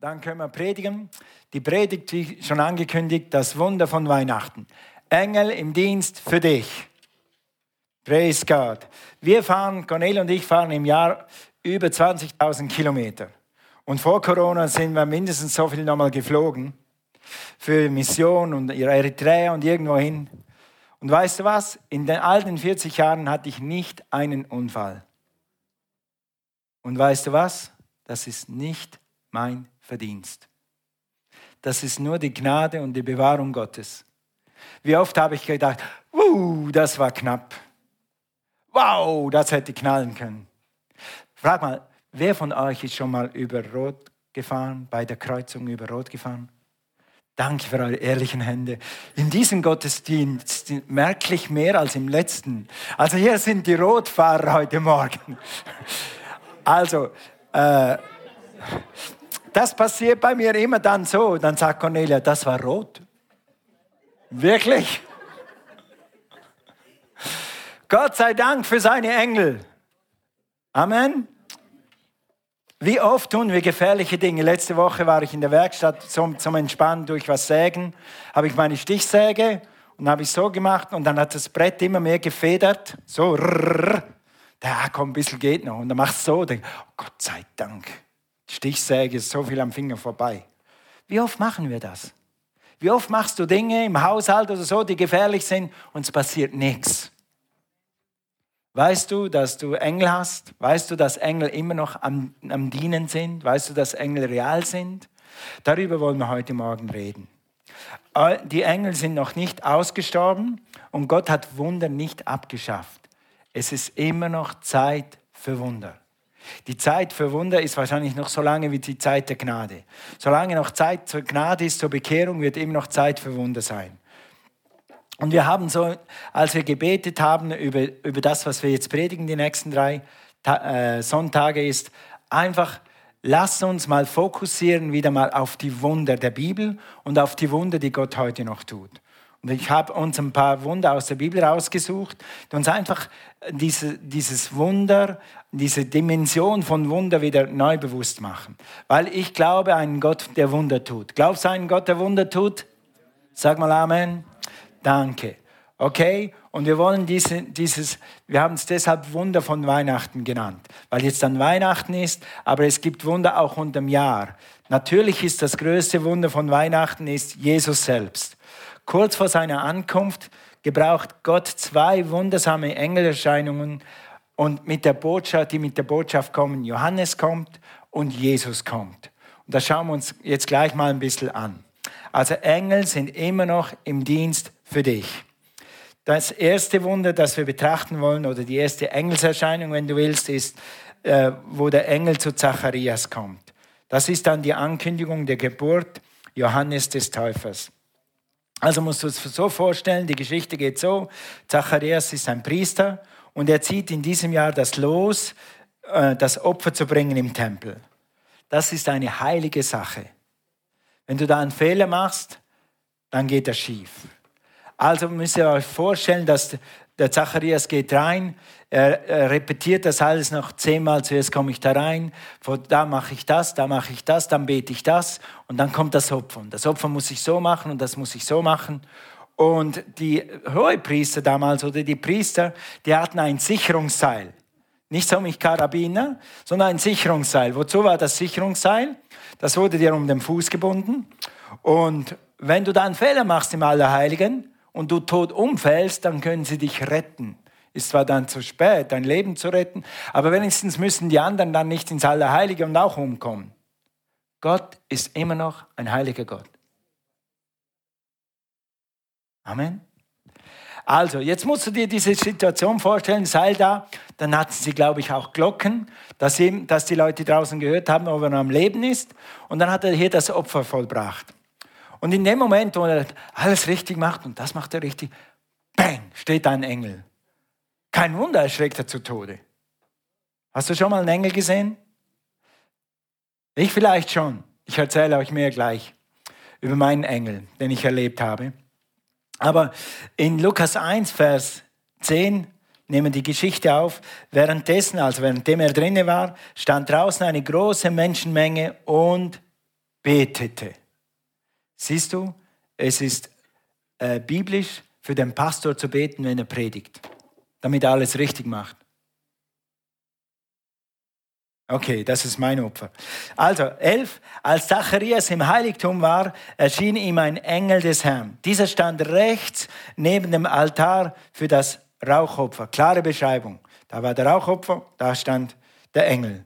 dann können wir predigen. Die Predigt, wie schon angekündigt, das Wunder von Weihnachten. Engel im Dienst für dich. Praise God. Wir fahren, Cornel und ich fahren im Jahr über 20.000 Kilometer. Und vor Corona sind wir mindestens so viel nochmal geflogen. Für Mission und Eritrea und irgendwo hin. Und weißt du was? In den alten 40 Jahren hatte ich nicht einen Unfall. Und weißt du was? Das ist nicht mein Verdienst. Das ist nur die Gnade und die Bewahrung Gottes. Wie oft habe ich gedacht, uh, das war knapp. Wow, das hätte knallen können. Frag mal, wer von euch ist schon mal über Rot gefahren, bei der Kreuzung über Rot gefahren? Danke für eure ehrlichen Hände. In diesem Gottesdienst merklich mehr als im letzten. Also hier sind die Rotfahrer heute Morgen. Also, äh, das passiert bei mir immer dann so. Dann sagt Cornelia, das war rot. Wirklich? Gott sei Dank für seine Engel. Amen. Wie oft tun wir gefährliche Dinge? Letzte Woche war ich in der Werkstatt zum, zum Entspannen durch was sägen. Habe ich meine Stichsäge und habe ich so gemacht und dann hat das Brett immer mehr gefedert. So, rrr. Da komm, ein bisschen geht noch. Und dann machst du so, denk, oh Gott sei Dank. Stichsäge ist so viel am Finger vorbei. Wie oft machen wir das? Wie oft machst du Dinge im Haushalt oder so, die gefährlich sind und es passiert nichts? Weißt du, dass du Engel hast? Weißt du, dass Engel immer noch am, am Dienen sind? Weißt du, dass Engel real sind? Darüber wollen wir heute Morgen reden. Die Engel sind noch nicht ausgestorben und Gott hat Wunder nicht abgeschafft. Es ist immer noch Zeit für Wunder. Die Zeit für Wunder ist wahrscheinlich noch so lange wie die Zeit der Gnade. Solange noch Zeit zur Gnade ist, zur Bekehrung, wird immer noch Zeit für Wunder sein. Und wir haben so, als wir gebetet haben über, über das, was wir jetzt predigen, die nächsten drei äh, Sonntage, ist einfach, lass uns mal fokussieren wieder mal auf die Wunder der Bibel und auf die Wunder, die Gott heute noch tut. Und ich habe uns ein paar Wunder aus der Bibel rausgesucht, die uns einfach diese, dieses Wunder, diese Dimension von Wunder wieder neu bewusst machen. Weil ich glaube einen Gott, der Wunder tut. Glaubst du einen Gott, der Wunder tut? Sag mal Amen. Danke. Okay? Und wir wollen diese, dieses, wir haben es deshalb Wunder von Weihnachten genannt, weil jetzt dann Weihnachten ist, aber es gibt Wunder auch unterm Jahr. Natürlich ist das größte Wunder von Weihnachten ist Jesus selbst. Kurz vor seiner Ankunft gebraucht Gott zwei wundersame Engelerscheinungen und mit der Botschaft, die mit der Botschaft kommen, Johannes kommt und Jesus kommt. Und das schauen wir uns jetzt gleich mal ein bisschen an. Also Engel sind immer noch im Dienst für dich. Das erste Wunder, das wir betrachten wollen, oder die erste Engelserscheinung, wenn du willst, ist, äh, wo der Engel zu Zacharias kommt. Das ist dann die Ankündigung der Geburt Johannes des Täufers. Also musst du es so vorstellen, die Geschichte geht so, Zacharias ist ein Priester und er zieht in diesem Jahr das Los, äh, das Opfer zu bringen im Tempel. Das ist eine heilige Sache. Wenn du da einen Fehler machst, dann geht das schief. Also müsst ihr euch vorstellen, dass der Zacharias geht rein, er, er repetiert das alles noch zehnmal. Zuerst komme ich da rein, da mache ich das, da mache ich das, dann bete ich das und dann kommt das Opfer. Und das Opfer muss ich so machen und das muss ich so machen. Und die Hohepriester damals oder die Priester, die hatten ein Sicherungsseil. Nicht so mit Karabiner, sondern ein Sicherungsseil. Wozu war das Sicherungsseil? Das wurde dir um den Fuß gebunden. Und wenn du da einen Fehler machst im Allerheiligen und du tot umfällst, dann können sie dich retten. Ist zwar dann zu spät, dein Leben zu retten, aber wenigstens müssen die anderen dann nicht ins Allerheilige und auch umkommen. Gott ist immer noch ein heiliger Gott. Amen. Also, jetzt musst du dir diese Situation vorstellen, sei da, dann hatten sie, glaube ich, auch Glocken, dass, ihm, dass die Leute draußen gehört haben, ob er noch am Leben ist. Und dann hat er hier das Opfer vollbracht. Und in dem Moment, wo er alles richtig macht und das macht er richtig, bang, steht ein Engel. Kein Wunder, erschreckt er zu Tode. Hast du schon mal einen Engel gesehen? Ich vielleicht schon. Ich erzähle euch mehr gleich über meinen Engel, den ich erlebt habe. Aber in Lukas 1, Vers 10 nehmen die Geschichte auf. Währenddessen, also währenddem er drinnen war, stand draußen eine große Menschenmenge und betete. Siehst du, es ist äh, biblisch für den Pastor zu beten, wenn er predigt, damit er alles richtig macht. Okay, das ist mein Opfer. Also, elf. Als Zacharias im Heiligtum war, erschien ihm ein Engel des Herrn. Dieser stand rechts neben dem Altar für das Rauchopfer. Klare Beschreibung. Da war der Rauchopfer, da stand der Engel.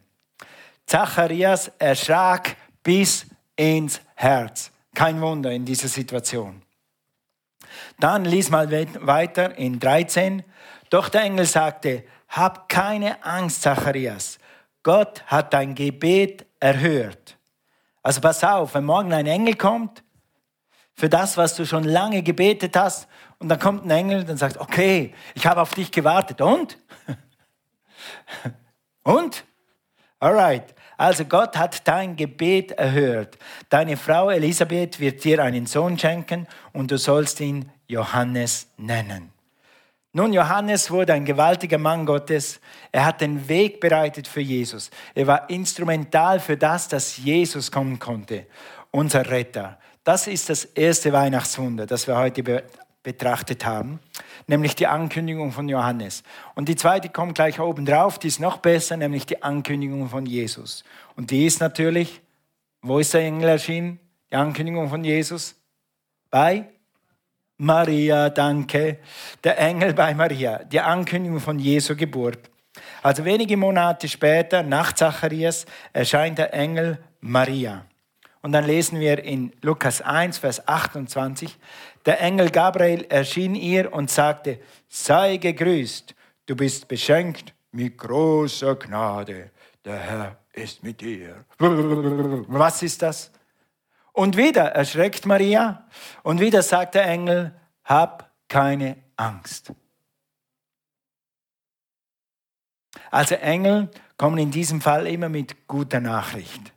Zacharias erschrak bis ins Herz. Kein Wunder in dieser Situation. Dann lies mal weiter in 13. Doch der Engel sagte, hab keine Angst, Zacharias Gott hat dein Gebet erhört. Also pass auf, wenn morgen ein Engel kommt, für das, was du schon lange gebetet hast, und dann kommt ein Engel und sagt, okay, ich habe auf dich gewartet. Und? und? Alright. Also Gott hat dein Gebet erhört. Deine Frau Elisabeth wird dir einen Sohn schenken und du sollst ihn Johannes nennen. Nun, Johannes wurde ein gewaltiger Mann Gottes. Er hat den Weg bereitet für Jesus. Er war instrumental für das, dass Jesus kommen konnte, unser Retter. Das ist das erste Weihnachtswunder, das wir heute be betrachtet haben, nämlich die Ankündigung von Johannes. Und die zweite kommt gleich oben drauf, die ist noch besser, nämlich die Ankündigung von Jesus. Und die ist natürlich, wo ist der Engel erschienen? Die Ankündigung von Jesus? Bei Maria, danke. Der Engel bei Maria, die Ankündigung von Jesu Geburt. Also wenige Monate später, nach Zacharias, erscheint der Engel Maria. Und dann lesen wir in Lukas 1, Vers 28, der Engel Gabriel erschien ihr und sagte, sei gegrüßt, du bist beschenkt mit großer Gnade, der Herr ist mit dir. Was ist das? Und wieder erschreckt Maria und wieder sagt der Engel, hab keine Angst. Also Engel kommen in diesem Fall immer mit guter Nachricht.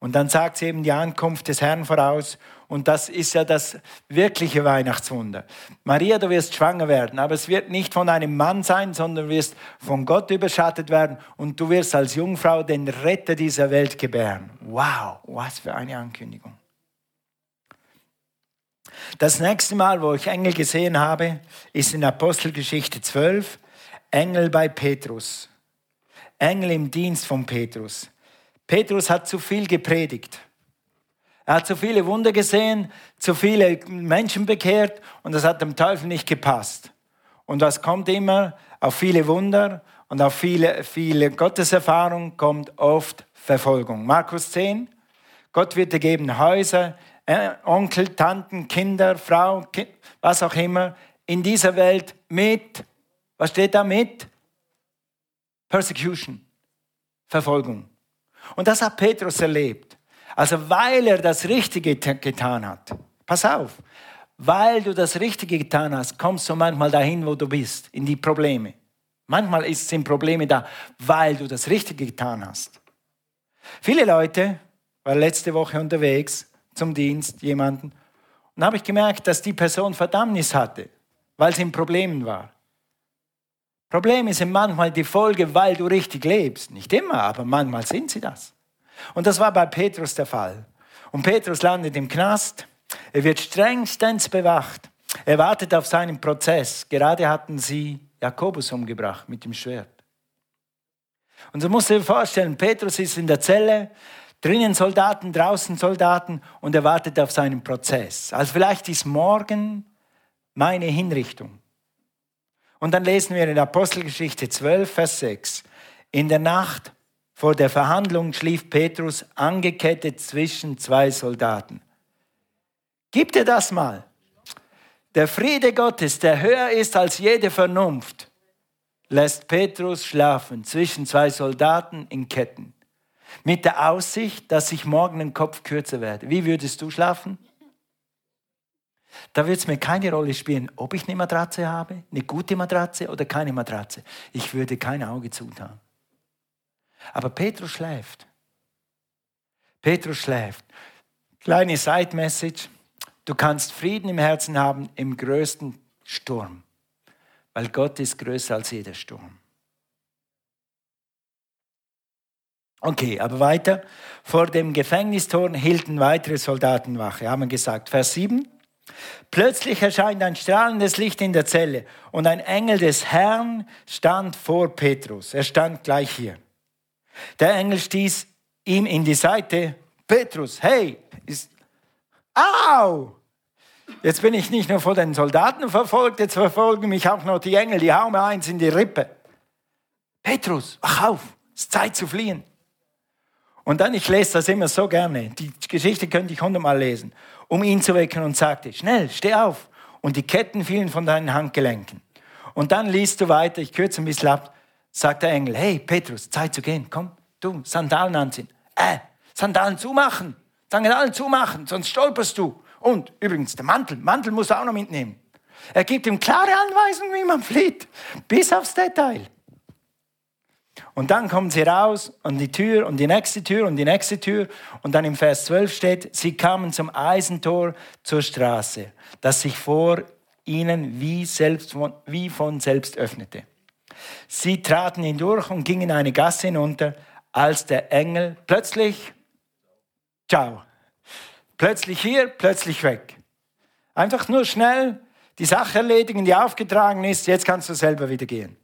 Und dann sagt sie eben die Ankunft des Herrn voraus. Und das ist ja das wirkliche Weihnachtswunder. Maria, du wirst schwanger werden, aber es wird nicht von einem Mann sein, sondern du wirst von Gott überschattet werden und du wirst als Jungfrau den Retter dieser Welt gebären. Wow, was für eine Ankündigung. Das nächste Mal, wo ich Engel gesehen habe, ist in Apostelgeschichte 12, Engel bei Petrus. Engel im Dienst von Petrus. Petrus hat zu viel gepredigt. Er hat zu viele Wunder gesehen, zu viele Menschen bekehrt und das hat dem Teufel nicht gepasst. Und was kommt immer? Auf viele Wunder und auf viele, viele Gotteserfahrung kommt oft Verfolgung. Markus 10, Gott wird dir geben Häuser, äh, Onkel, Tanten, Kinder, Frau, kind, was auch immer, in dieser Welt mit, was steht da mit? Persecution, Verfolgung. Und das hat Petrus erlebt. Also weil er das Richtige getan hat. Pass auf, weil du das Richtige getan hast, kommst du manchmal dahin, wo du bist, in die Probleme. Manchmal sind Probleme da, weil du das Richtige getan hast. Viele Leute waren letzte Woche unterwegs zum Dienst jemanden. Und habe ich gemerkt, dass die Person Verdammnis hatte, weil sie in Problemen war. Probleme sind manchmal die Folge, weil du richtig lebst. Nicht immer, aber manchmal sind sie das. Und das war bei Petrus der Fall. Und Petrus landet im Knast. Er wird strengstens bewacht. Er wartet auf seinen Prozess. Gerade hatten sie Jakobus umgebracht mit dem Schwert. Und so musst du dir vorstellen, Petrus ist in der Zelle, Drinnen Soldaten, draußen Soldaten und er wartet auf seinen Prozess. Also vielleicht ist morgen meine Hinrichtung. Und dann lesen wir in Apostelgeschichte 12, Vers 6. In der Nacht vor der Verhandlung schlief Petrus angekettet zwischen zwei Soldaten. Gib dir das mal. Der Friede Gottes, der höher ist als jede Vernunft, lässt Petrus schlafen zwischen zwei Soldaten in Ketten mit der Aussicht, dass ich morgen den Kopf kürzer werde. Wie würdest du schlafen? Da wird es mir keine Rolle spielen, ob ich eine Matratze habe, eine gute Matratze oder keine Matratze. Ich würde kein Auge zutun. Aber Petrus schläft. Petrus schläft. Kleine Side-Message. Du kannst Frieden im Herzen haben im größten Sturm, weil Gott ist größer als jeder Sturm. Okay, aber weiter. Vor dem Gefängnistor hielten weitere Soldaten Wache, haben gesagt. Vers 7. Plötzlich erscheint ein strahlendes Licht in der Zelle und ein Engel des Herrn stand vor Petrus. Er stand gleich hier. Der Engel stieß ihm in die Seite. Petrus, hey, ist, au! Jetzt bin ich nicht nur von den Soldaten verfolgt, jetzt verfolgen mich auch noch die Engel, die hauen mir eins in die Rippe. Petrus, wach auf, es ist Zeit zu fliehen. Und dann, ich lese das immer so gerne, die Geschichte könnte ich hundertmal lesen, um ihn zu wecken und sagte, schnell, steh auf. Und die Ketten fielen von deinen Handgelenken. Und dann liest du weiter, ich kürze ein bisschen ab, sagt der Engel, hey Petrus, Zeit zu gehen, komm, du, Sandalen anziehen. Äh, Sandalen zumachen, Sandalen zumachen, sonst stolperst du. Und übrigens, der Mantel, Mantel musst du auch noch mitnehmen. Er gibt ihm klare Anweisungen, wie man flieht, bis aufs Detail. Und dann kommen sie raus und die Tür und die nächste Tür und die nächste Tür. Und dann im Vers 12 steht, sie kamen zum Eisentor zur Straße, das sich vor ihnen wie, selbst, wie von selbst öffnete. Sie traten hindurch und gingen eine Gasse hinunter, als der Engel plötzlich, ciao, plötzlich hier, plötzlich weg. Einfach nur schnell die Sache erledigen, die aufgetragen ist, jetzt kannst du selber wieder gehen.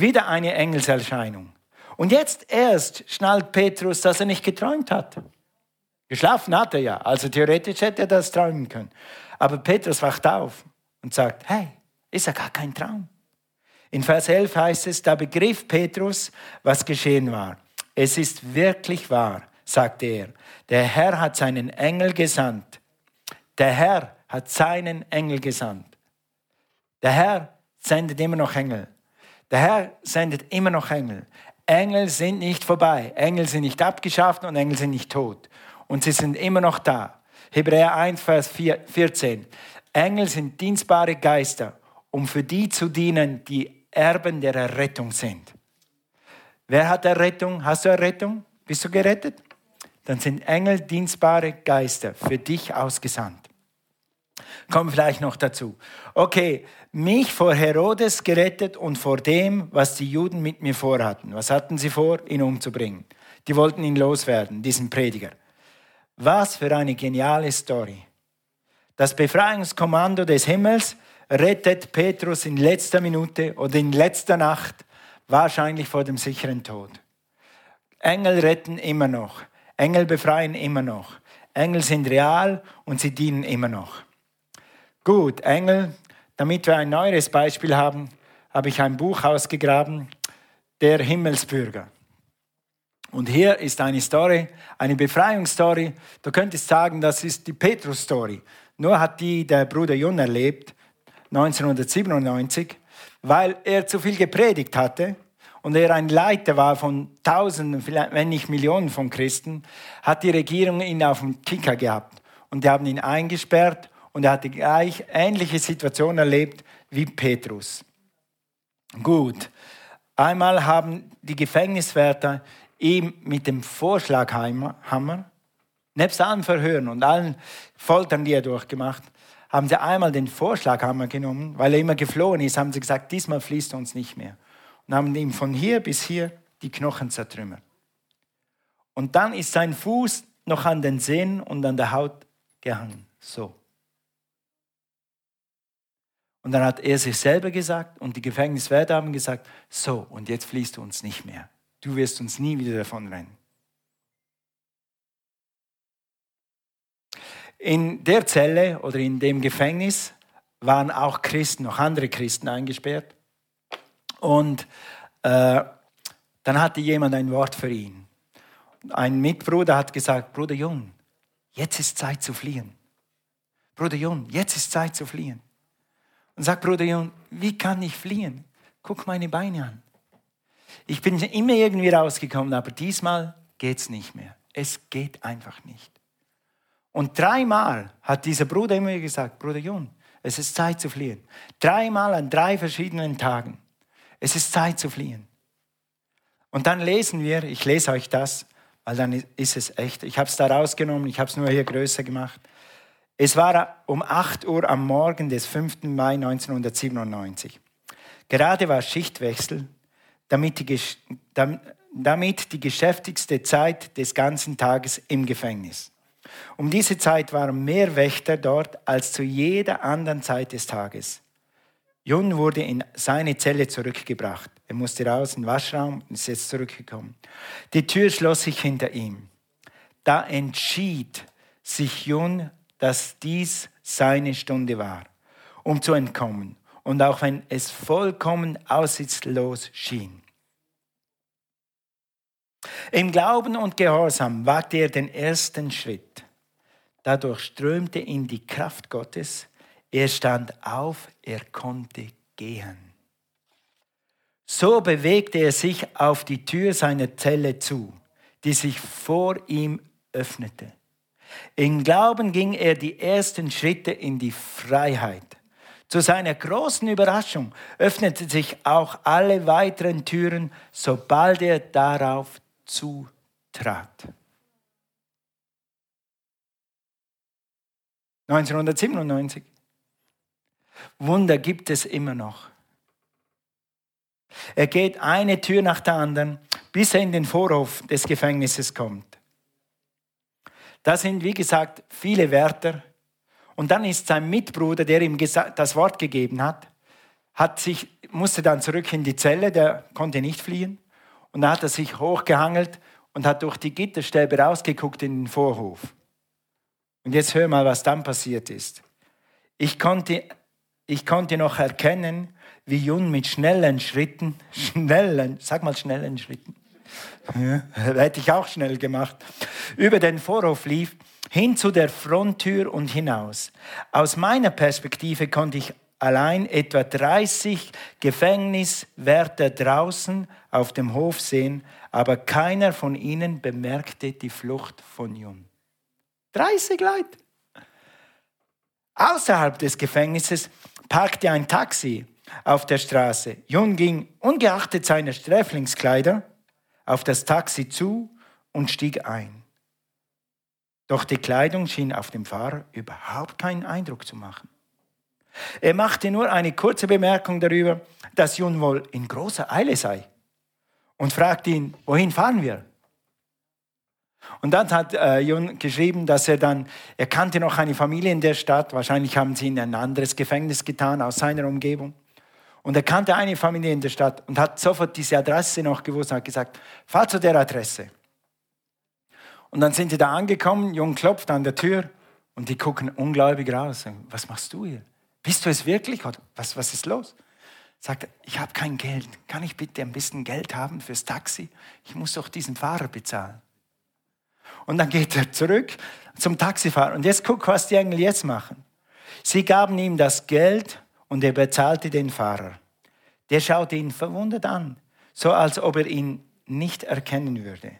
Wieder eine Engelserscheinung. Und jetzt erst schnallt Petrus, dass er nicht geträumt hat. Geschlafen hat er ja, also theoretisch hätte er das träumen können. Aber Petrus wacht auf und sagt, hey, ist ja gar kein Traum. In Vers 11 heißt es, da begriff Petrus, was geschehen war. Es ist wirklich wahr, sagte er. Der Herr hat seinen Engel gesandt. Der Herr hat seinen Engel gesandt. Der Herr sendet immer noch Engel. Der Herr sendet immer noch Engel. Engel sind nicht vorbei. Engel sind nicht abgeschafft und Engel sind nicht tot. Und sie sind immer noch da. Hebräer 1, Vers 14. Engel sind dienstbare Geister, um für die zu dienen, die Erben der Errettung sind. Wer hat Errettung? Hast du Errettung? Bist du gerettet? Dann sind Engel dienstbare Geister für dich ausgesandt. Kommen vielleicht noch dazu. Okay, mich vor Herodes gerettet und vor dem, was die Juden mit mir vorhatten. Was hatten sie vor, ihn umzubringen? Die wollten ihn loswerden, diesen Prediger. Was für eine geniale Story. Das Befreiungskommando des Himmels rettet Petrus in letzter Minute oder in letzter Nacht, wahrscheinlich vor dem sicheren Tod. Engel retten immer noch. Engel befreien immer noch. Engel sind real und sie dienen immer noch. Gut, Engel damit wir ein neues Beispiel haben, habe ich ein Buch ausgegraben, Der Himmelsbürger. Und hier ist eine Story, eine Befreiungsstory. Du könntest sagen, das ist die Petrus-Story. Nur hat die der Bruder Jun erlebt, 1997, weil er zu viel gepredigt hatte und er ein Leiter war von Tausenden, wenn nicht Millionen von Christen, hat die Regierung ihn auf dem Kicker gehabt. Und die haben ihn eingesperrt und er hatte gleich ähnliche Situationen erlebt wie Petrus. Gut, einmal haben die Gefängniswärter ihm mit dem Vorschlaghammer, nebst allen Verhören und allen Foltern, die er durchgemacht, haben sie einmal den Vorschlaghammer genommen, weil er immer geflohen ist, haben sie gesagt, diesmal fließt er uns nicht mehr. Und haben ihm von hier bis hier die Knochen zertrümmert. Und dann ist sein Fuß noch an den Sehnen und an der Haut gehangen. So. Und dann hat er sich selber gesagt und die Gefängniswärter haben gesagt, so, und jetzt fließt du uns nicht mehr. Du wirst uns nie wieder davon rennen. In der Zelle oder in dem Gefängnis waren auch Christen, noch andere Christen eingesperrt. Und äh, dann hatte jemand ein Wort für ihn. Ein Mitbruder hat gesagt, Bruder Jung, jetzt ist Zeit zu fliehen. Bruder Jung, jetzt ist Zeit zu fliehen. Und sagt Bruder Jon, wie kann ich fliehen? Guck meine Beine an. Ich bin immer irgendwie rausgekommen, aber diesmal geht es nicht mehr. Es geht einfach nicht. Und dreimal hat dieser Bruder immer gesagt, Bruder Jon, es ist Zeit zu fliehen. Dreimal an drei verschiedenen Tagen. Es ist Zeit zu fliehen. Und dann lesen wir, ich lese euch das, weil dann ist es echt. Ich habe es da rausgenommen, ich habe es nur hier größer gemacht. Es war um 8 Uhr am Morgen des 5. Mai 1997. Gerade war Schichtwechsel. damit die, damit die geschäftigste Zeit des ganzen Tages im Gefängnis. Um diese Zeit waren mehr Wächter dort als zu jeder anderen Zeit des Tages. Jun wurde in seine Zelle zurückgebracht. Er musste raus in den Waschraum und ist jetzt zurückgekommen. Die Tür schloss sich hinter ihm. Da entschied sich Jun, dass dies seine Stunde war, um zu entkommen. Und auch wenn es vollkommen aussichtslos schien. Im Glauben und Gehorsam wagte er den ersten Schritt. Dadurch strömte ihn die Kraft Gottes. Er stand auf, er konnte gehen. So bewegte er sich auf die Tür seiner Zelle zu, die sich vor ihm öffnete. Im Glauben ging er die ersten Schritte in die Freiheit. Zu seiner großen Überraschung öffneten sich auch alle weiteren Türen, sobald er darauf zutrat. 1997. Wunder gibt es immer noch. Er geht eine Tür nach der anderen, bis er in den Vorhof des Gefängnisses kommt. Da sind, wie gesagt, viele Wärter. Und dann ist sein Mitbruder, der ihm das Wort gegeben hat, hat sich, musste dann zurück in die Zelle, der konnte nicht fliehen. Und da hat er sich hochgehangelt und hat durch die Gitterstäbe rausgeguckt in den Vorhof. Und jetzt hör mal, was dann passiert ist. Ich konnte, ich konnte noch erkennen, wie Jun mit schnellen Schritten, schnellen, sag mal schnellen Schritten, ja, hätte ich auch schnell gemacht, über den Vorhof lief, hin zu der Fronttür und hinaus. Aus meiner Perspektive konnte ich allein etwa 30 Gefängniswärter draußen auf dem Hof sehen, aber keiner von ihnen bemerkte die Flucht von Jun. 30 Leute. Außerhalb des Gefängnisses parkte ein Taxi auf der Straße. Jun ging, ungeachtet seiner Sträflingskleider, auf das Taxi zu und stieg ein. Doch die Kleidung schien auf dem Fahrer überhaupt keinen Eindruck zu machen. Er machte nur eine kurze Bemerkung darüber, dass Jun wohl in großer Eile sei und fragte ihn, wohin fahren wir? Und dann hat äh, Jun geschrieben, dass er dann, er kannte noch eine Familie in der Stadt, wahrscheinlich haben sie ihn in ein anderes Gefängnis getan aus seiner Umgebung. Und er kannte eine Familie in der Stadt und hat sofort diese Adresse noch gewusst und hat gesagt, fahr zu der Adresse. Und dann sind sie da angekommen, Jung klopft an der Tür und die gucken ungläubig raus. Was machst du hier? Bist du es wirklich? Was, was ist los? Sagt er, ich habe kein Geld. Kann ich bitte ein bisschen Geld haben fürs Taxi? Ich muss doch diesen Fahrer bezahlen. Und dann geht er zurück zum Taxifahrer. Und jetzt guck, was die Engel jetzt machen. Sie gaben ihm das Geld und er bezahlte den Fahrer. Der schaute ihn verwundert an, so als ob er ihn nicht erkennen würde.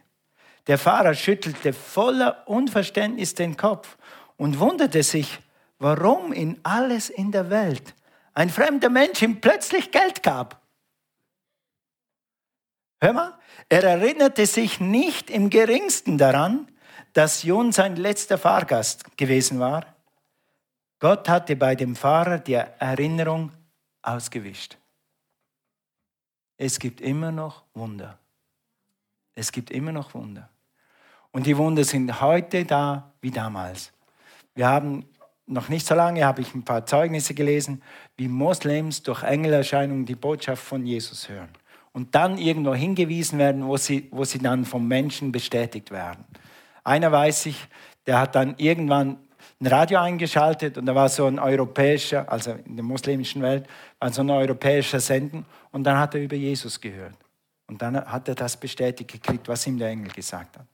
Der Fahrer schüttelte voller Unverständnis den Kopf und wunderte sich, warum in alles in der Welt ein fremder Mensch ihm plötzlich Geld gab. Hör mal, er erinnerte sich nicht im geringsten daran, dass Jun sein letzter Fahrgast gewesen war. Gott hatte bei dem Fahrer die Erinnerung ausgewischt. Es gibt immer noch Wunder. Es gibt immer noch Wunder. Und die Wunder sind heute da wie damals. Wir haben noch nicht so lange, habe ich ein paar Zeugnisse gelesen, wie Moslems durch Engelerscheinungen die Botschaft von Jesus hören. Und dann irgendwo hingewiesen werden, wo sie, wo sie dann vom Menschen bestätigt werden. Einer weiß ich, der hat dann irgendwann ein Radio eingeschaltet und da war so ein europäischer, also in der muslimischen Welt, war so ein europäischer Senden und dann hat er über Jesus gehört. Und dann hat er das bestätigt gekriegt, was ihm der Engel gesagt hat.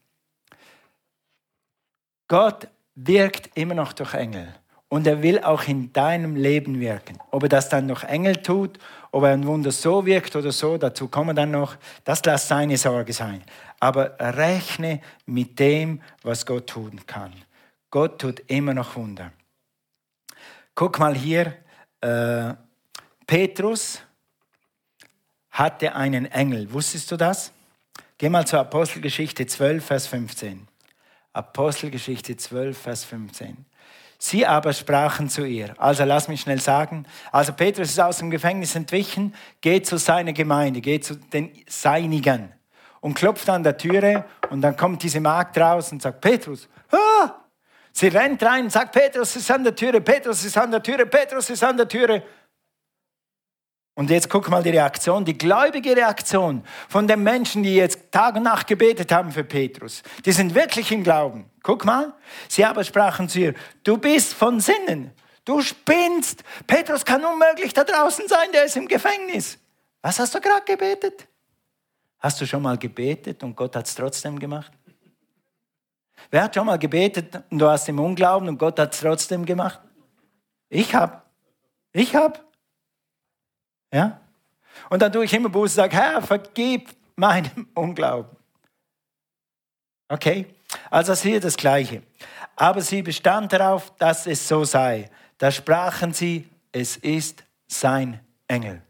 Gott wirkt immer noch durch Engel. Und er will auch in deinem Leben wirken. Ob er das dann durch Engel tut, ob er ein Wunder so wirkt oder so, dazu kommen dann noch, das lässt seine Sorge sein aber rechne mit dem, was Gott tun kann. Gott tut immer noch Wunder. Guck mal hier, äh, Petrus hatte einen Engel. Wusstest du das? Geh mal zur Apostelgeschichte 12, Vers 15. Apostelgeschichte 12, Vers 15. Sie aber sprachen zu ihr. Also lass mich schnell sagen. Also Petrus ist aus dem Gefängnis entwichen, geht zu seiner Gemeinde, geht zu den Seinigen und klopft an der Türe und dann kommt diese Magd raus und sagt, Petrus, ah! Sie rennt rein sagt, Petrus ist an der Türe, Petrus ist an der Türe, Petrus ist an der Türe. Und jetzt guck mal die Reaktion, die gläubige Reaktion von den Menschen, die jetzt Tag und Nacht gebetet haben für Petrus. Die sind wirklich im Glauben. Guck mal, sie aber sprachen zu ihr, du bist von Sinnen, du spinnst. Petrus kann unmöglich da draußen sein, der ist im Gefängnis. Was hast du gerade gebetet? Hast du schon mal gebetet und Gott hat es trotzdem gemacht? Wer hat schon mal gebetet und du hast im Unglauben und Gott hat es trotzdem gemacht? Ich hab. Ich hab. Ja? Und dann tue ich immer Buße und sage, Herr, vergib meinem Unglauben. Okay? Also das hier das Gleiche. Aber sie bestand darauf, dass es so sei. Da sprachen sie, es ist sein Engel.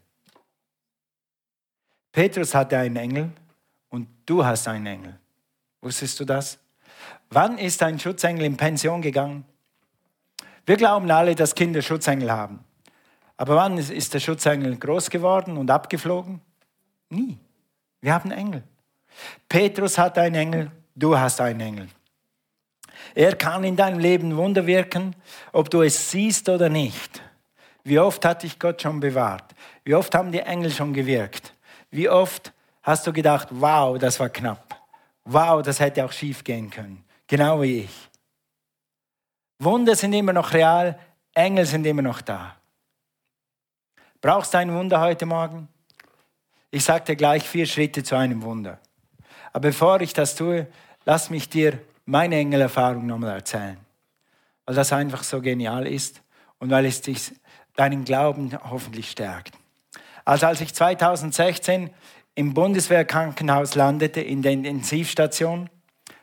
Petrus hatte einen Engel und du hast einen Engel. Wusstest du das? Wann ist ein Schutzengel in Pension gegangen? Wir glauben alle, dass Kinder Schutzengel haben. Aber wann ist der Schutzengel groß geworden und abgeflogen? Nie. Wir haben Engel. Petrus hat einen Engel, du hast einen Engel. Er kann in deinem Leben Wunder wirken, ob du es siehst oder nicht. Wie oft hat dich Gott schon bewahrt? Wie oft haben die Engel schon gewirkt? Wie oft hast du gedacht, wow, das war knapp. Wow, das hätte auch schief gehen können. Genau wie ich. Wunder sind immer noch real, Engel sind immer noch da. Brauchst du ein Wunder heute Morgen? Ich sage dir gleich vier Schritte zu einem Wunder. Aber bevor ich das tue, lass mich dir meine Engelerfahrung nochmal erzählen. Weil das einfach so genial ist und weil es dich, deinen Glauben hoffentlich stärkt. Also als ich 2016 im Bundeswehrkrankenhaus landete, in der Intensivstation,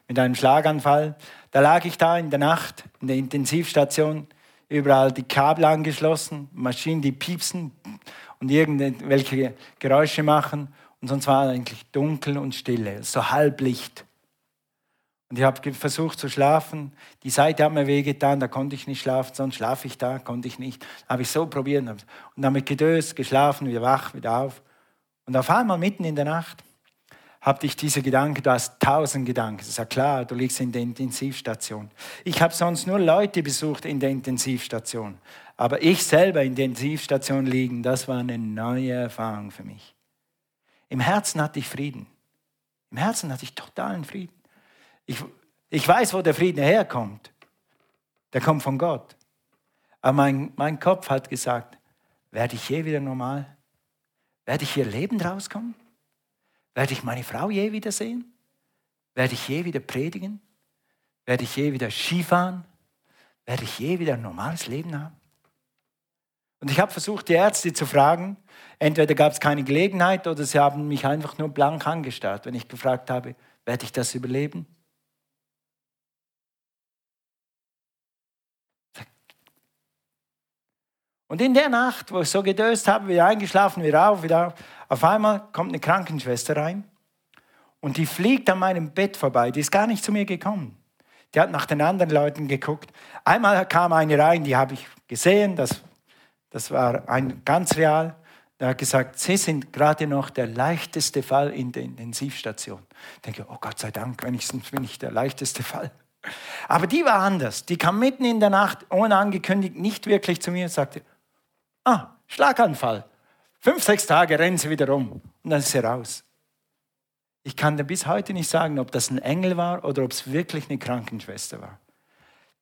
mit einem Schlaganfall, da lag ich da in der Nacht in der Intensivstation überall die Kabel angeschlossen, Maschinen, die piepsen und irgendwelche Geräusche machen. Und sonst war eigentlich dunkel und stille, so Halblicht. Und ich habe versucht zu schlafen. Die Seite hat mir wehgetan, da konnte ich nicht schlafen, sonst schlafe ich da, konnte ich nicht. Habe ich so probiert und damit gedöst, geschlafen, wieder wach, wieder auf. Und auf einmal mitten in der Nacht habe dich diese Gedanken, du hast tausend Gedanken. Das ist ja klar, du liegst in der Intensivstation. Ich habe sonst nur Leute besucht in der Intensivstation. Aber ich selber in der Intensivstation liegen, das war eine neue Erfahrung für mich. Im Herzen hatte ich Frieden. Im Herzen hatte ich totalen Frieden. Ich, ich weiß, wo der Frieden herkommt. Der kommt von Gott. Aber mein, mein Kopf hat gesagt, werde ich je wieder normal? Werde ich hier lebend rauskommen? Werde ich meine Frau je wiedersehen? Werde ich je wieder predigen? Werde ich je wieder Skifahren? Werde ich je wieder ein normales Leben haben? Und ich habe versucht, die Ärzte zu fragen. Entweder gab es keine Gelegenheit oder sie haben mich einfach nur blank angestarrt, wenn ich gefragt habe, werde ich das überleben? Und in der Nacht, wo ich so gedöst habe, wieder eingeschlafen, wieder auf, wieder auf, auf einmal kommt eine Krankenschwester rein und die fliegt an meinem Bett vorbei. Die ist gar nicht zu mir gekommen. Die hat nach den anderen Leuten geguckt. Einmal kam eine rein, die habe ich gesehen, das, das war ein, ganz real. Der hat gesagt, Sie sind gerade noch der leichteste Fall in der Intensivstation. Ich denke, oh Gott sei Dank, wenigstens bin ich der leichteste Fall. Aber die war anders. Die kam mitten in der Nacht, ohne angekündigt, nicht wirklich zu mir und sagte, ah, Schlaganfall. Fünf, sechs Tage rennen sie wieder rum und dann ist sie raus. Ich kann dir bis heute nicht sagen, ob das ein Engel war oder ob es wirklich eine Krankenschwester war.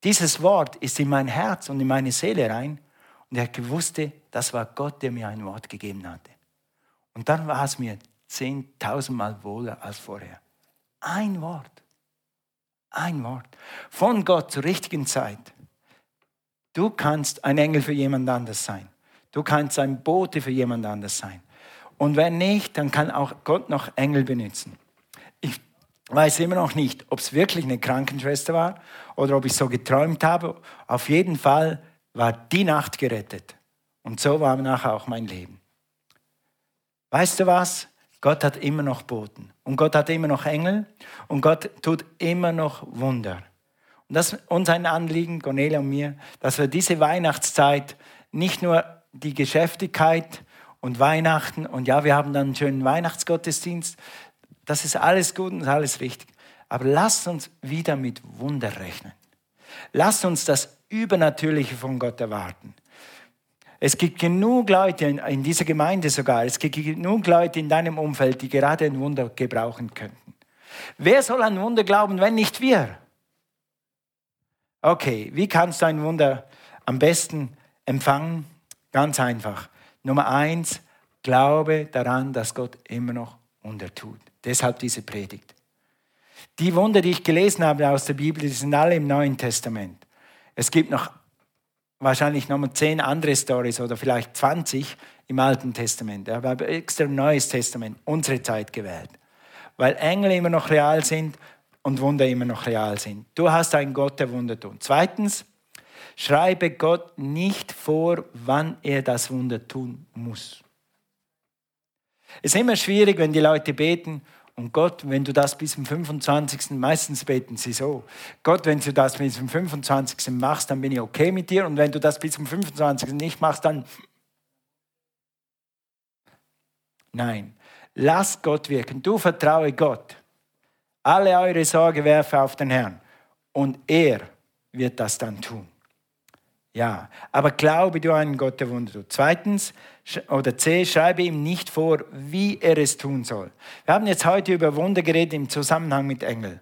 Dieses Wort ist in mein Herz und in meine Seele rein und ich wusste, das war Gott, der mir ein Wort gegeben hatte. Und dann war es mir zehntausendmal wohler als vorher. Ein Wort. Ein Wort. Von Gott zur richtigen Zeit. Du kannst ein Engel für jemand anders sein. Du kannst ein Bote für jemand anders sein. Und wenn nicht, dann kann auch Gott noch Engel benutzen. Ich weiß immer noch nicht, ob es wirklich eine Krankenschwester war oder ob ich so geträumt habe. Auf jeden Fall war die Nacht gerettet. Und so war nachher auch mein Leben. Weißt du was? Gott hat immer noch Boten. Und Gott hat immer noch Engel. Und Gott tut immer noch Wunder. Und das ist uns ein Anliegen, Cornelia und mir, dass wir diese Weihnachtszeit nicht nur die Geschäftigkeit und Weihnachten und ja, wir haben dann einen schönen Weihnachtsgottesdienst, das ist alles gut und alles richtig. Aber lasst uns wieder mit Wunder rechnen. Lasst uns das Übernatürliche von Gott erwarten. Es gibt genug Leute in dieser Gemeinde sogar, es gibt genug Leute in deinem Umfeld, die gerade ein Wunder gebrauchen könnten. Wer soll an Wunder glauben, wenn nicht wir? Okay, wie kannst du ein Wunder am besten empfangen? Ganz einfach. Nummer eins, glaube daran, dass Gott immer noch Wunder tut. Deshalb diese Predigt. Die Wunder, die ich gelesen habe aus der Bibel, die sind alle im Neuen Testament. Es gibt noch wahrscheinlich noch mal zehn andere Stories oder vielleicht 20 im Alten Testament. Ich habe extra Neues Testament, unsere Zeit gewählt. Weil Engel immer noch real sind und Wunder immer noch real sind. Du hast einen Gott, der Wunder tut. Zweitens, schreibe Gott nicht vor, wann er das Wunder tun muss. Es ist immer schwierig, wenn die Leute beten und Gott, wenn du das bis zum 25. meistens beten sie so. Gott, wenn du das bis zum 25. machst, dann bin ich okay mit dir. Und wenn du das bis zum 25. nicht machst, dann. Nein. Lass Gott wirken. Du vertraue Gott. Alle eure Sorge werfe auf den Herrn. Und er wird das dann tun. Ja, aber glaube du an Gott, der Wunder tut. Zweitens, oder C, schreibe ihm nicht vor, wie er es tun soll. Wir haben jetzt heute über Wunder geredet im Zusammenhang mit Engel.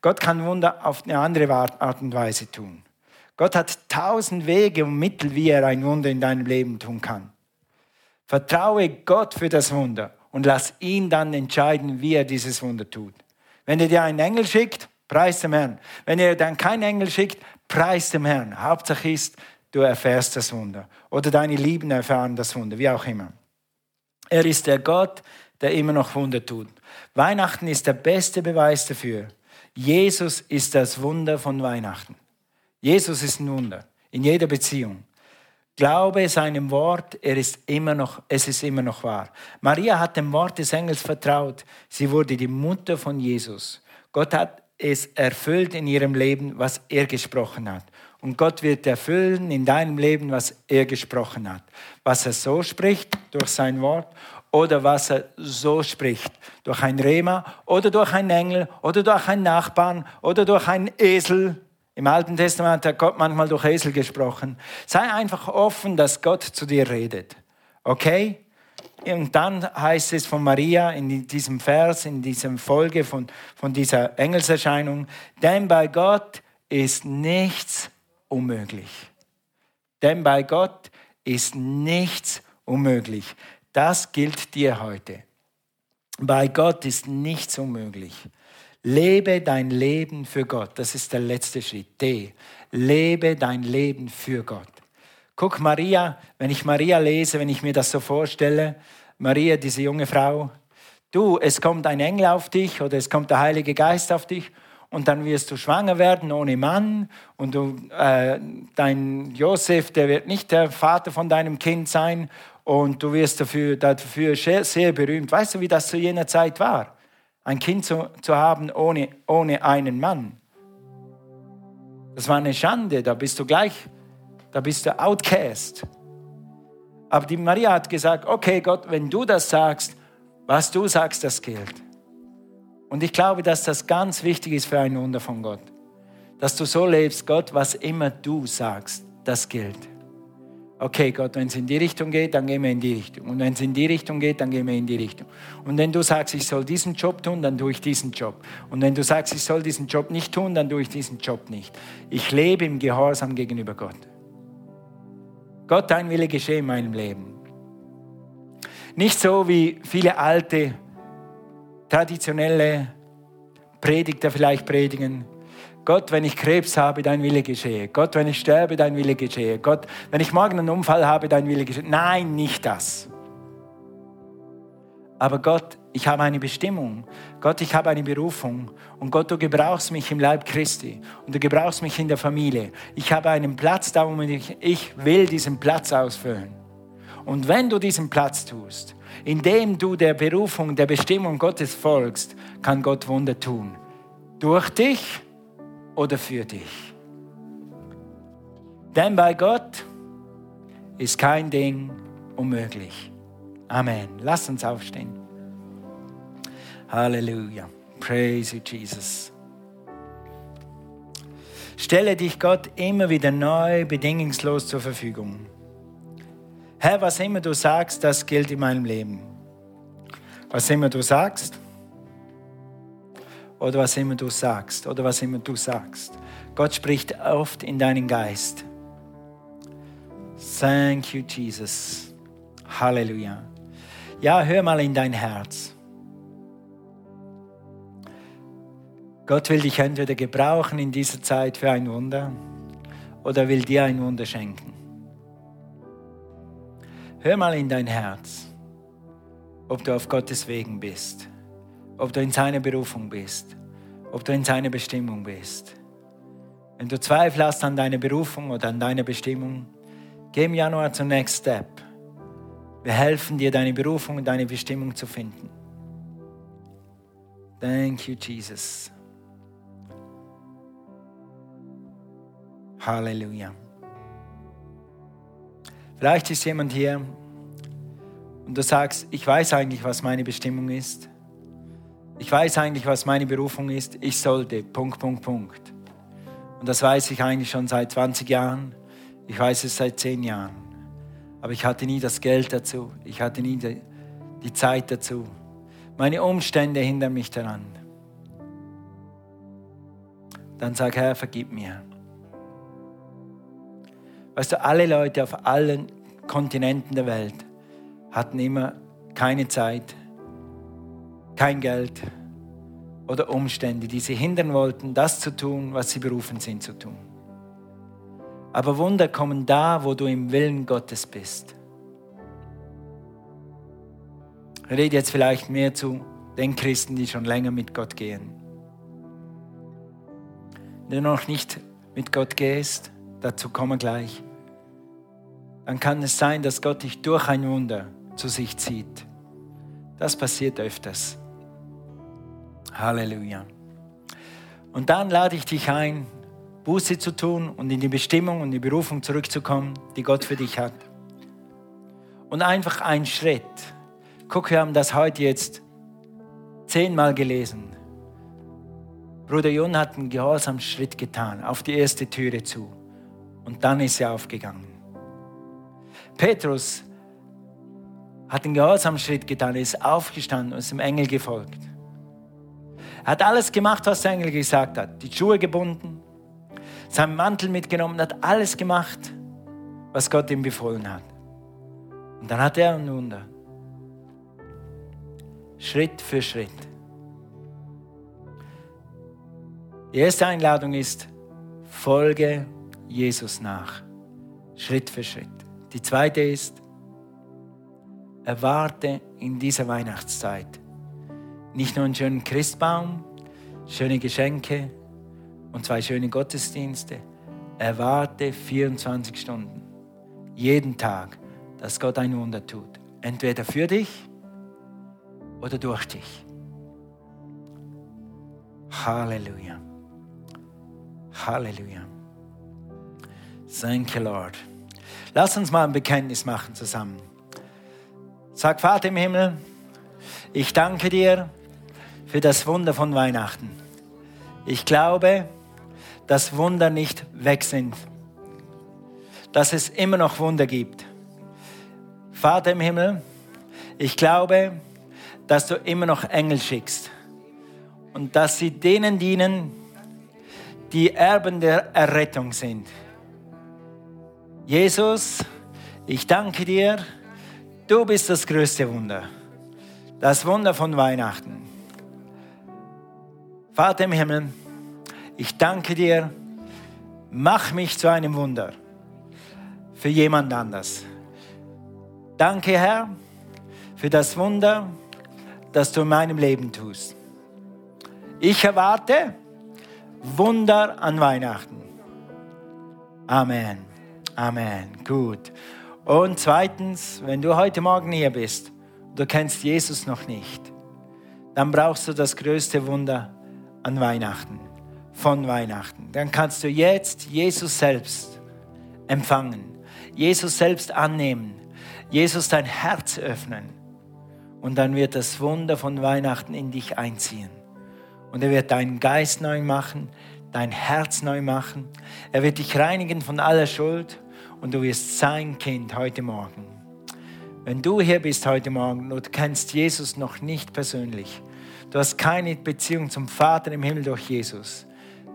Gott kann Wunder auf eine andere Art und Weise tun. Gott hat tausend Wege und Mittel, wie er ein Wunder in deinem Leben tun kann. Vertraue Gott für das Wunder und lass ihn dann entscheiden, wie er dieses Wunder tut. Wenn er dir einen Engel schickt, preis dem Herrn. Wenn er dann keinen Engel schickt, preis dem Herrn. Hauptsache ist, du erfährst das Wunder. Oder deine Lieben erfahren das Wunder, wie auch immer. Er ist der Gott, der immer noch Wunder tut. Weihnachten ist der beste Beweis dafür. Jesus ist das Wunder von Weihnachten. Jesus ist ein Wunder in jeder Beziehung. Glaube seinem Wort, er ist immer noch, es ist immer noch wahr. Maria hat dem Wort des Engels vertraut. Sie wurde die Mutter von Jesus. Gott hat es erfüllt in ihrem Leben, was er gesprochen hat. Und Gott wird erfüllen in deinem Leben, was er gesprochen hat. Was er so spricht durch sein Wort oder was er so spricht durch ein Rema oder durch einen Engel oder durch einen Nachbarn oder durch einen Esel im Alten Testament hat Gott manchmal durch Esel gesprochen. Sei einfach offen, dass Gott zu dir redet. Okay? Und dann heißt es von Maria in diesem Vers, in dieser Folge von, von dieser Engelserscheinung, denn bei Gott ist nichts unmöglich. Denn bei Gott ist nichts unmöglich. Das gilt dir heute. Bei Gott ist nichts unmöglich. Lebe dein Leben für Gott. Das ist der letzte Schritt. D. Lebe dein Leben für Gott. Guck, Maria, wenn ich Maria lese, wenn ich mir das so vorstelle, Maria, diese junge Frau, du, es kommt ein Engel auf dich oder es kommt der Heilige Geist auf dich und dann wirst du schwanger werden ohne Mann und du, äh, dein Josef, der wird nicht der Vater von deinem Kind sein und du wirst dafür, dafür sehr berühmt. Weißt du, wie das zu jener Zeit war? ein Kind zu, zu haben ohne, ohne einen Mann. Das war eine Schande, da bist du gleich, da bist du outcast. Aber die Maria hat gesagt, okay Gott, wenn du das sagst, was du sagst, das gilt. Und ich glaube, dass das ganz wichtig ist für ein Wunder von Gott. Dass du so lebst, Gott, was immer du sagst, das gilt okay Gott, wenn es in die Richtung geht, dann gehen wir in die Richtung. Und wenn es in die Richtung geht, dann gehen wir in die Richtung. Und wenn du sagst, ich soll diesen Job tun, dann tue ich diesen Job. Und wenn du sagst, ich soll diesen Job nicht tun, dann tue ich diesen Job nicht. Ich lebe im Gehorsam gegenüber Gott. Gott, dein Wille geschehe in meinem Leben. Nicht so wie viele alte, traditionelle Predigter vielleicht predigen. Gott, wenn ich Krebs habe, dein Wille geschehe. Gott, wenn ich sterbe, dein Wille geschehe. Gott, wenn ich morgen einen Unfall habe, dein Wille geschehe. Nein, nicht das. Aber Gott, ich habe eine Bestimmung. Gott, ich habe eine Berufung. Und Gott, du gebrauchst mich im Leib Christi. Und du gebrauchst mich in der Familie. Ich habe einen Platz da, wo ich, ich will diesen Platz ausfüllen. Und wenn du diesen Platz tust, indem du der Berufung, der Bestimmung Gottes folgst, kann Gott Wunder tun. Durch dich oder für dich. Denn bei Gott ist kein Ding unmöglich. Amen. Lass uns aufstehen. Halleluja. Praise you, Jesus. Stelle dich Gott immer wieder neu, bedingungslos zur Verfügung. Herr, was immer du sagst, das gilt in meinem Leben. Was immer du sagst, oder was immer du sagst, oder was immer du sagst. Gott spricht oft in deinen Geist. Thank you, Jesus. Halleluja. Ja, hör mal in dein Herz. Gott will dich entweder gebrauchen in dieser Zeit für ein Wunder oder will dir ein Wunder schenken. Hör mal in dein Herz, ob du auf Gottes Wegen bist, ob du in seiner Berufung bist, ob du in seiner Bestimmung bist. Wenn du Zweifel hast an deiner Berufung oder an deiner Bestimmung, geh im Januar zum Next Step. Wir helfen dir, deine Berufung und deine Bestimmung zu finden. Thank you, Jesus. Halleluja. Vielleicht ist jemand hier und du sagst, ich weiß eigentlich, was meine Bestimmung ist. Ich weiß eigentlich, was meine Berufung ist. Ich sollte, Punkt, Punkt, Punkt. Und das weiß ich eigentlich schon seit 20 Jahren. Ich weiß es seit 10 Jahren. Aber ich hatte nie das Geld dazu. Ich hatte nie die Zeit dazu. Meine Umstände hindern mich daran. Dann sag, Herr, vergib mir. Weißt du, alle Leute auf allen Kontinenten der Welt hatten immer keine Zeit, kein Geld oder Umstände, die sie hindern wollten, das zu tun, was sie berufen sind zu tun. Aber Wunder kommen da, wo du im Willen Gottes bist. Ich rede jetzt vielleicht mehr zu den Christen, die schon länger mit Gott gehen. Wenn du noch nicht mit Gott gehst, dazu kommen gleich, dann kann es sein, dass Gott dich durch ein Wunder zu sich zieht. Das passiert öfters. Halleluja. Und dann lade ich dich ein, Buße zu tun und in die Bestimmung und die Berufung zurückzukommen, die Gott für dich hat. Und einfach ein Schritt. Guck, wir haben das heute jetzt zehnmal gelesen. Bruder Jon hat einen gehorsamen Schritt getan, auf die erste Türe zu. Und dann ist er aufgegangen. Petrus hat einen gehorsamen Schritt getan, ist aufgestanden und ist dem Engel gefolgt. Er hat alles gemacht, was der Engel gesagt hat. Die Schuhe gebunden, seinen Mantel mitgenommen, hat alles gemacht, was Gott ihm befohlen hat. Und dann hat er ein Wunder. Schritt für Schritt. Die erste Einladung ist, folge Jesus nach. Schritt für Schritt. Die zweite ist, erwarte in dieser Weihnachtszeit nicht nur einen schönen Christbaum, schöne Geschenke und zwei schöne Gottesdienste. Erwarte 24 Stunden, jeden Tag, dass Gott ein Wunder tut. Entweder für dich oder durch dich. Halleluja. Halleluja. Thank you, Lord. Lass uns mal ein Bekenntnis machen zusammen. Sag, Vater im Himmel, ich danke dir für das Wunder von Weihnachten. Ich glaube, dass Wunder nicht weg sind, dass es immer noch Wunder gibt. Vater im Himmel, ich glaube, dass du immer noch Engel schickst und dass sie denen dienen, die Erben der Errettung sind. Jesus, ich danke dir, du bist das größte Wunder, das Wunder von Weihnachten. Vater im Himmel, ich danke dir, mach mich zu einem Wunder für jemand anders. Danke, Herr, für das Wunder, das du in meinem Leben tust. Ich erwarte Wunder an Weihnachten. Amen. Amen. Gut. Und zweitens, wenn du heute Morgen hier bist, du kennst Jesus noch nicht, dann brauchst du das größte Wunder an Weihnachten. von Weihnachten. Dann kannst du jetzt Jesus selbst empfangen, Jesus selbst annehmen, Jesus dein Herz öffnen. Und dann wird das Wunder von Weihnachten in dich einziehen. Und er wird deinen Geist neu machen, dein Herz neu machen. Er wird dich reinigen von aller Schuld und du wirst sein Kind heute Morgen. Wenn du hier bist heute Morgen und du kennst Jesus noch nicht persönlich, du hast keine Beziehung zum Vater im Himmel durch Jesus,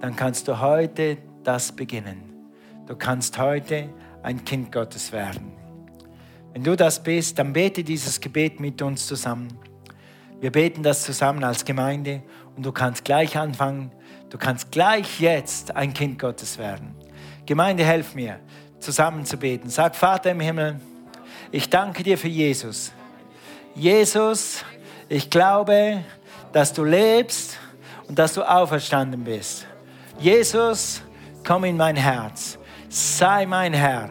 dann kannst du heute das beginnen. Du kannst heute ein Kind Gottes werden. Wenn du das bist, dann bete dieses Gebet mit uns zusammen. Wir beten das zusammen als Gemeinde und du kannst gleich anfangen. Du kannst gleich jetzt ein Kind Gottes werden. Gemeinde, helf mir, zusammen zu beten. Sag, Vater im Himmel, ich danke dir für Jesus. Jesus, ich glaube, dass du lebst und dass du auferstanden bist. Jesus, komm in mein Herz. Sei mein Herr.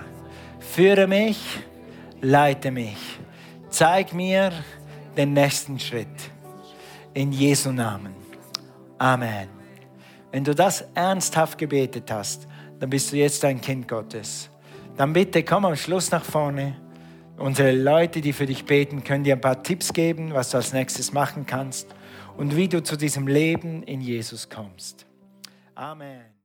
Führe mich leite mich. Zeig mir den nächsten Schritt. In Jesu Namen. Amen. Wenn du das ernsthaft gebetet hast, dann bist du jetzt ein Kind Gottes. Dann bitte komm am Schluss nach vorne. Unsere Leute, die für dich beten, können dir ein paar Tipps geben, was du als nächstes machen kannst und wie du zu diesem Leben in Jesus kommst. Amen.